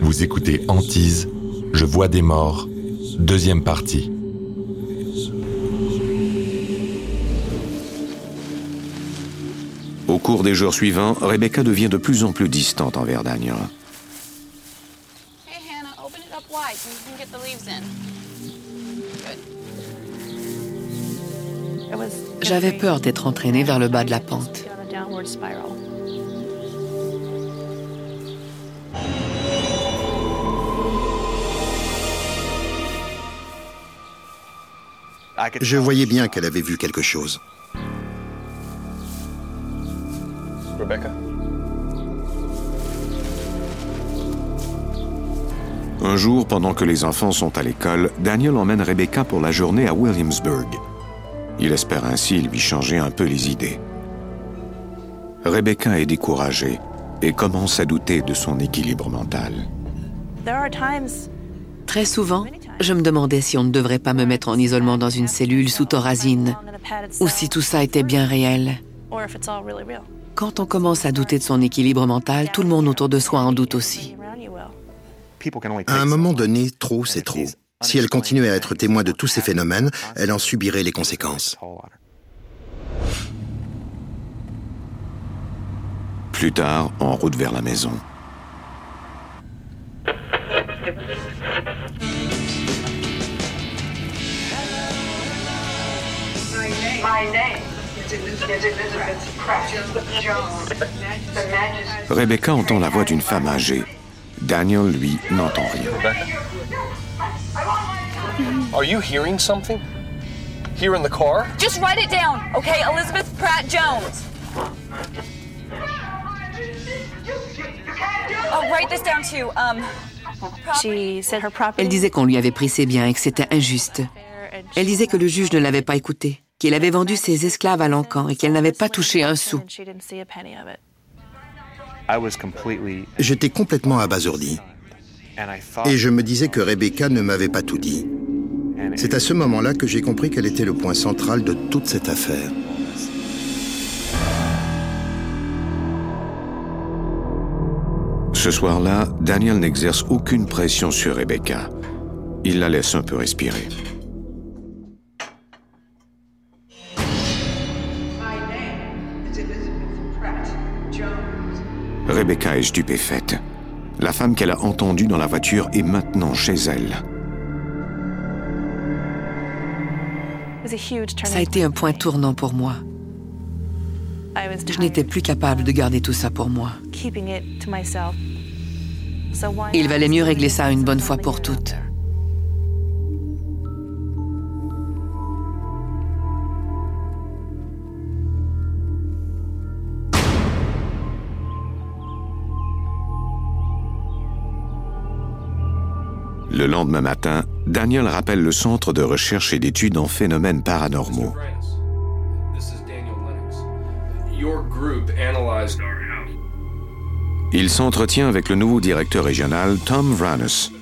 Vous écoutez Antise, Je vois des morts, deuxième partie. Au cours des jours suivants, Rebecca devient de plus en plus distante envers Daniel. J'avais peur d'être entraînée vers le bas de la pente. Je voyais bien qu'elle avait vu quelque chose. Rebecca? Un jour, pendant que les enfants sont à l'école, Daniel emmène Rebecca pour la journée à Williamsburg. Il espère ainsi lui changer un peu les idées. Rebecca est découragée et commence à douter de son équilibre mental. Très souvent, je me demandais si on ne devrait pas me mettre en isolement dans une cellule sous thorazine, ou si tout ça était bien réel. Quand on commence à douter de son équilibre mental, tout le monde autour de soi en doute aussi. À un moment donné, trop, c'est trop. Si elle continuait à être témoin de tous ces phénomènes, elle en subirait les conséquences. Plus tard, en route vers la maison. Rebecca entend la voix d'une femme âgée. Daniel, lui, n'entend rien. Are you hearing something? Here in the car? Just write it down, okay? Elizabeth Pratt Jones. Oh, write this down too. Um, Elle disait qu'on lui avait pris ses biens et que c'était injuste. Elle disait que le juge ne l'avait pas écouté, qu'il avait vendu ses esclaves à l'encan et qu'elle n'avait pas touché un sou. J'étais complètement abasourdi. Et je me disais que Rebecca ne m'avait pas tout dit. C'est à ce moment-là que j'ai compris qu'elle était le point central de toute cette affaire. Ce soir-là, Daniel n'exerce aucune pression sur Rebecca. Il la laisse un peu respirer. Rebecca est stupéfaite. La femme qu'elle a entendue dans la voiture est maintenant chez elle. Ça a été un point tournant pour moi. Je n'étais plus capable de garder tout ça pour moi. Il valait mieux régler ça une bonne fois pour toutes. Le lendemain matin, Daniel rappelle le Centre de recherche et d'études en phénomènes paranormaux. Il s'entretient avec le nouveau directeur régional, Tom Vranes.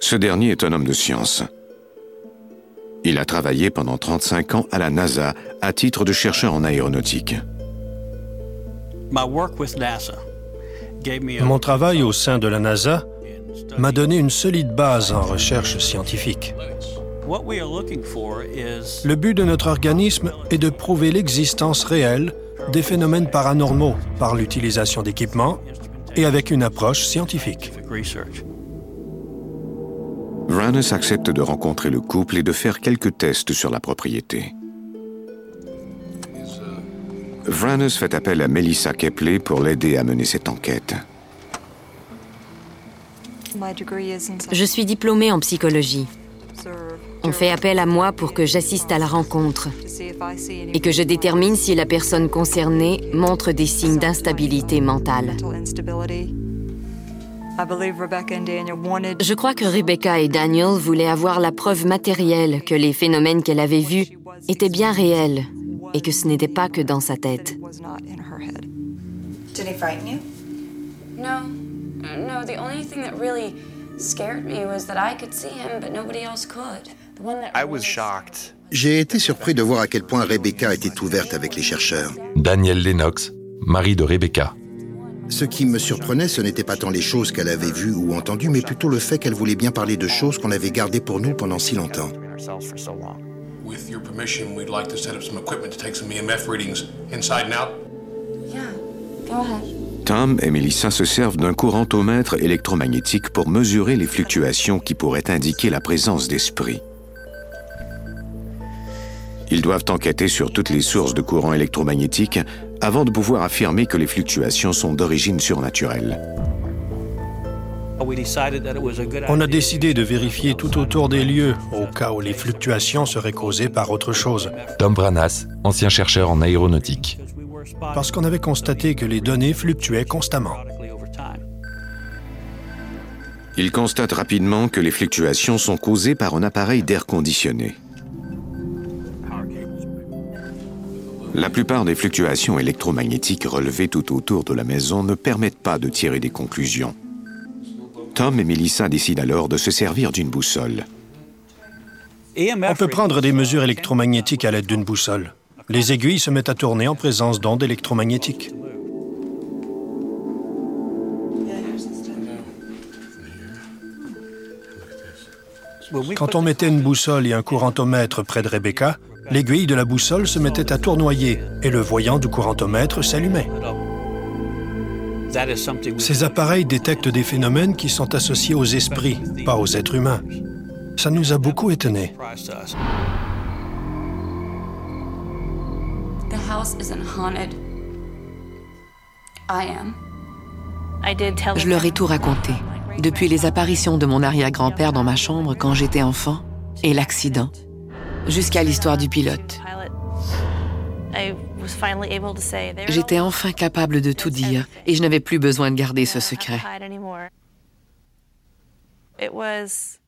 Ce dernier est un homme de science. Il a travaillé pendant 35 ans à la NASA à titre de chercheur en aéronautique. Mon travail au sein de la NASA m'a donné une solide base en recherche scientifique. Le but de notre organisme est de prouver l'existence réelle des phénomènes paranormaux par l'utilisation d'équipements et avec une approche scientifique. Vranes accepte de rencontrer le couple et de faire quelques tests sur la propriété. Vranes fait appel à Melissa Kepley pour l'aider à mener cette enquête. Je suis diplômée en psychologie. On fait appel à moi pour que j'assiste à la rencontre et que je détermine si la personne concernée montre des signes d'instabilité mentale. Je crois que Rebecca et Daniel voulaient avoir la preuve matérielle que les phénomènes qu'elle avait vus étaient bien réels et que ce n'était pas que dans sa tête. Did he frighten you? No. The only thing that really scared me was that I could see him, but nobody else could. The one that I was shocked. J'ai été surpris de voir à quel point Rebecca était ouverte avec les chercheurs. Daniel Lennox, mari de Rebecca. Ce qui me surprenait, ce n'était pas tant les choses qu'elle avait vues ou entendues, mais plutôt le fait qu'elle voulait bien parler de choses qu'on avait gardées pour nous pendant si longtemps. Tom et Melissa se servent d'un courantomètre électromagnétique pour mesurer les fluctuations qui pourraient indiquer la présence d'esprit. Ils doivent enquêter sur toutes les sources de courant électromagnétique avant de pouvoir affirmer que les fluctuations sont d'origine surnaturelle. On a décidé de vérifier tout autour des lieux, au cas où les fluctuations seraient causées par autre chose. Tom Branas, ancien chercheur en aéronautique. Parce qu'on avait constaté que les données fluctuaient constamment. Il constate rapidement que les fluctuations sont causées par un appareil d'air conditionné. La plupart des fluctuations électromagnétiques relevées tout autour de la maison ne permettent pas de tirer des conclusions. Tom et Melissa décident alors de se servir d'une boussole. On peut prendre des mesures électromagnétiques à l'aide d'une boussole. Les aiguilles se mettent à tourner en présence d'ondes électromagnétiques. Quand on mettait une boussole et un courantomètre près de Rebecca, l'aiguille de la boussole se mettait à tournoyer et le voyant du courantomètre s'allumait. Ces appareils détectent des phénomènes qui sont associés aux esprits, pas aux êtres humains. Ça nous a beaucoup étonnés. Je leur ai tout raconté, depuis les apparitions de mon arrière-grand-père dans ma chambre quand j'étais enfant et l'accident jusqu'à l'histoire du pilote. J'étais enfin capable de tout dire et je n'avais plus besoin de garder ce secret.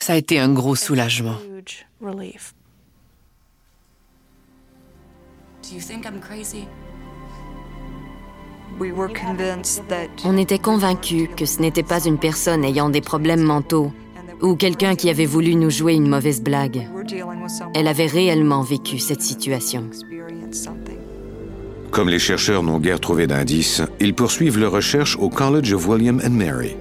Ça a été un gros soulagement. On était convaincus que ce n'était pas une personne ayant des problèmes mentaux ou quelqu'un qui avait voulu nous jouer une mauvaise blague. Elle avait réellement vécu cette situation. Comme les chercheurs n'ont guère trouvé d'indices, ils poursuivent leurs recherches au College of William and Mary.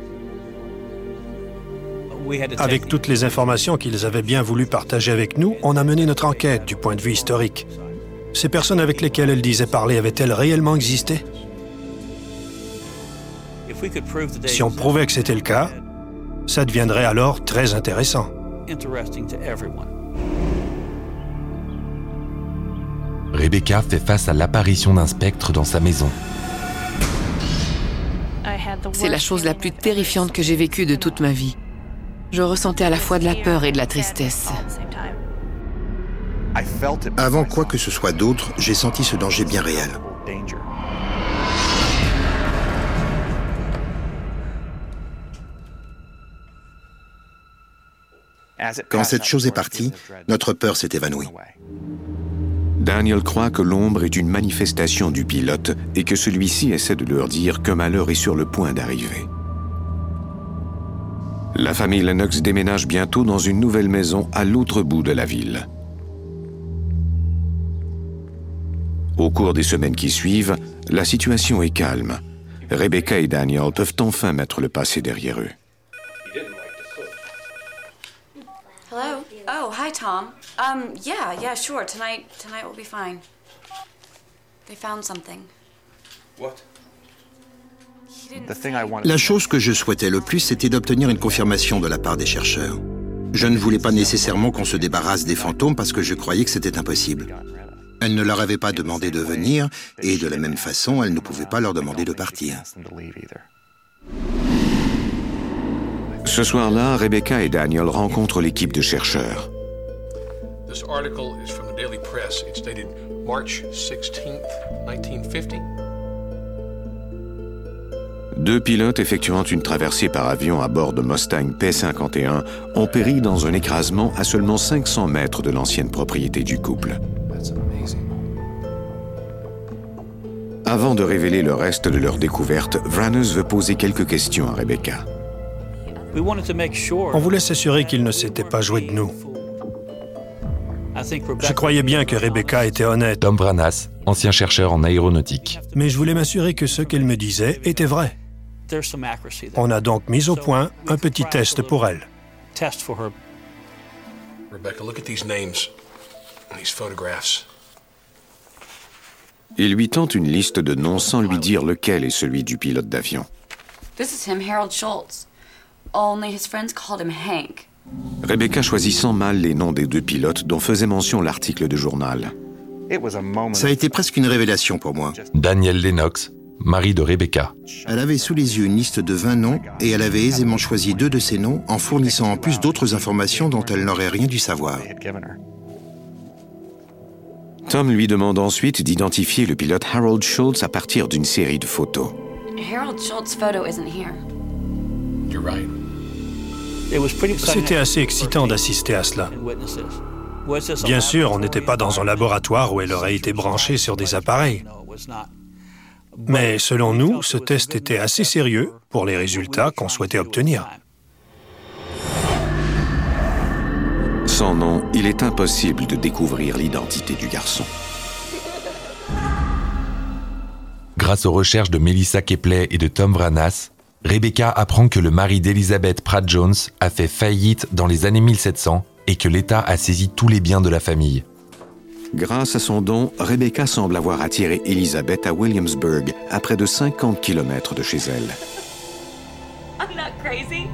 Avec toutes les informations qu'ils avaient bien voulu partager avec nous, on a mené notre enquête du point de vue historique. Ces personnes avec lesquelles elle disait parler avaient-elles réellement existé? Si on prouvait que c'était le cas, ça deviendrait alors très intéressant. Rebecca fait face à l'apparition d'un spectre dans sa maison. C'est la chose la plus terrifiante que j'ai vécue de toute ma vie. Je ressentais à la fois de la peur et de la tristesse. Avant quoi que ce soit d'autre, j'ai senti ce danger bien réel. Quand cette chose est partie, notre peur s'est évanouie. Daniel croit que l'ombre est une manifestation du pilote et que celui-ci essaie de leur dire qu'un malheur est sur le point d'arriver. La famille Lennox déménage bientôt dans une nouvelle maison à l'autre bout de la ville. Au cours des semaines qui suivent, la situation est calme. Rebecca et Daniel peuvent enfin mettre le passé derrière eux. Hello? Oh, hi, Tom. Um, yeah, yeah, sure. Tonight, tonight will be fine. They found something. What? La chose que je souhaitais le plus, c'était d'obtenir une confirmation de la part des chercheurs. Je ne voulais pas nécessairement qu'on se débarrasse des fantômes parce que je croyais que c'était impossible. Elle ne leur avait pas demandé de venir et de la même façon, elle ne pouvait pas leur demander de partir. Ce soir-là, Rebecca et Daniel rencontrent l'équipe de chercheurs. Deux pilotes effectuant une traversée par avion à bord de Mustang P-51 ont péri dans un écrasement à seulement 500 mètres de l'ancienne propriété du couple. Avant de révéler le reste de leur découverte, Vranes veut poser quelques questions à Rebecca. On voulait s'assurer qu'il ne s'était pas joué de nous. Je croyais bien que Rebecca était honnête. Tom Branas, ancien chercheur en aéronautique. Mais je voulais m'assurer que ce qu'elle me disait était vrai. On a donc mis au point un petit test pour elle. Rebecca, look at these names, these photographs. Il lui tente une liste de noms sans lui dire lequel est celui du pilote d'avion. This is him, Harold Schultz. Only his friends called him Hank. Rebecca choisit sans mal les noms des deux pilotes dont faisait mention l'article de journal. Ça a été presque une révélation pour moi. Daniel Lennox, mari de Rebecca. Elle avait sous les yeux une liste de 20 noms et elle avait aisément choisi deux de ces noms en fournissant en plus d'autres informations dont elle n'aurait rien dû savoir. Tom lui demande ensuite d'identifier le pilote Harold Schultz à partir d'une série de photos. Harold Schultz's photo isn't here. You're right. C'était assez excitant d'assister à cela. Bien sûr, on n'était pas dans un laboratoire où elle aurait été branchée sur des appareils. Mais selon nous, ce test était assez sérieux pour les résultats qu'on souhaitait obtenir. Sans nom, il est impossible de découvrir l'identité du garçon. Grâce aux recherches de Melissa Kepley et de Tom Vranas, Rebecca apprend que le mari d'Elizabeth Pratt Jones a fait faillite dans les années 1700 et que l'État a saisi tous les biens de la famille. Grâce à son don, Rebecca semble avoir attiré Elizabeth à Williamsburg, à près de 50 km de chez elle. I'm not crazy.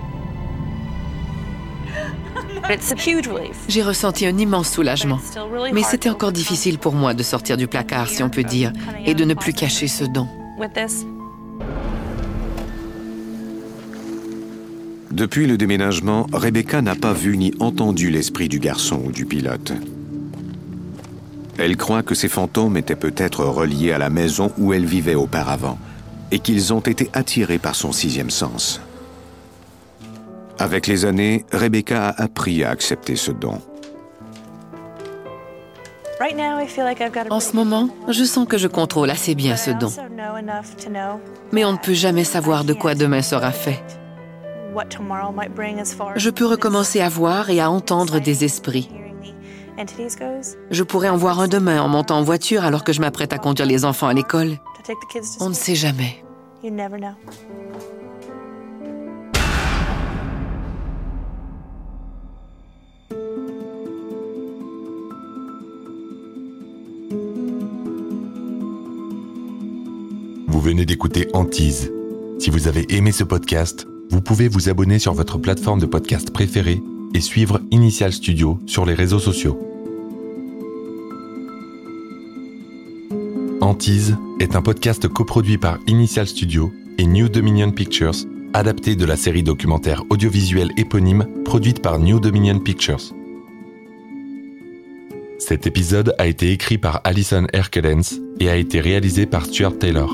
J'ai ressenti un immense soulagement. Mais c'était encore difficile pour moi de sortir du placard, si on peut dire, et de ne plus cacher ce don. Depuis le déménagement, Rebecca n'a pas vu ni entendu l'esprit du garçon ou du pilote. Elle croit que ces fantômes étaient peut-être reliés à la maison où elle vivait auparavant et qu'ils ont été attirés par son sixième sens. Avec les années, Rebecca a appris à accepter ce don. En ce moment, je sens que je contrôle assez bien ce don. Mais on ne peut jamais savoir de quoi demain sera fait. Je peux recommencer à voir et à entendre des esprits. Je pourrais en voir un demain en montant en voiture alors que je m'apprête à conduire les enfants à l'école. On ne sait jamais. Venez d'écouter Antise. Si vous avez aimé ce podcast, vous pouvez vous abonner sur votre plateforme de podcast préférée et suivre Initial Studio sur les réseaux sociaux. Antise est un podcast coproduit par Initial Studio et New Dominion Pictures, adapté de la série documentaire audiovisuelle éponyme produite par New Dominion Pictures. Cet épisode a été écrit par Alison Herkelens et a été réalisé par Stuart Taylor.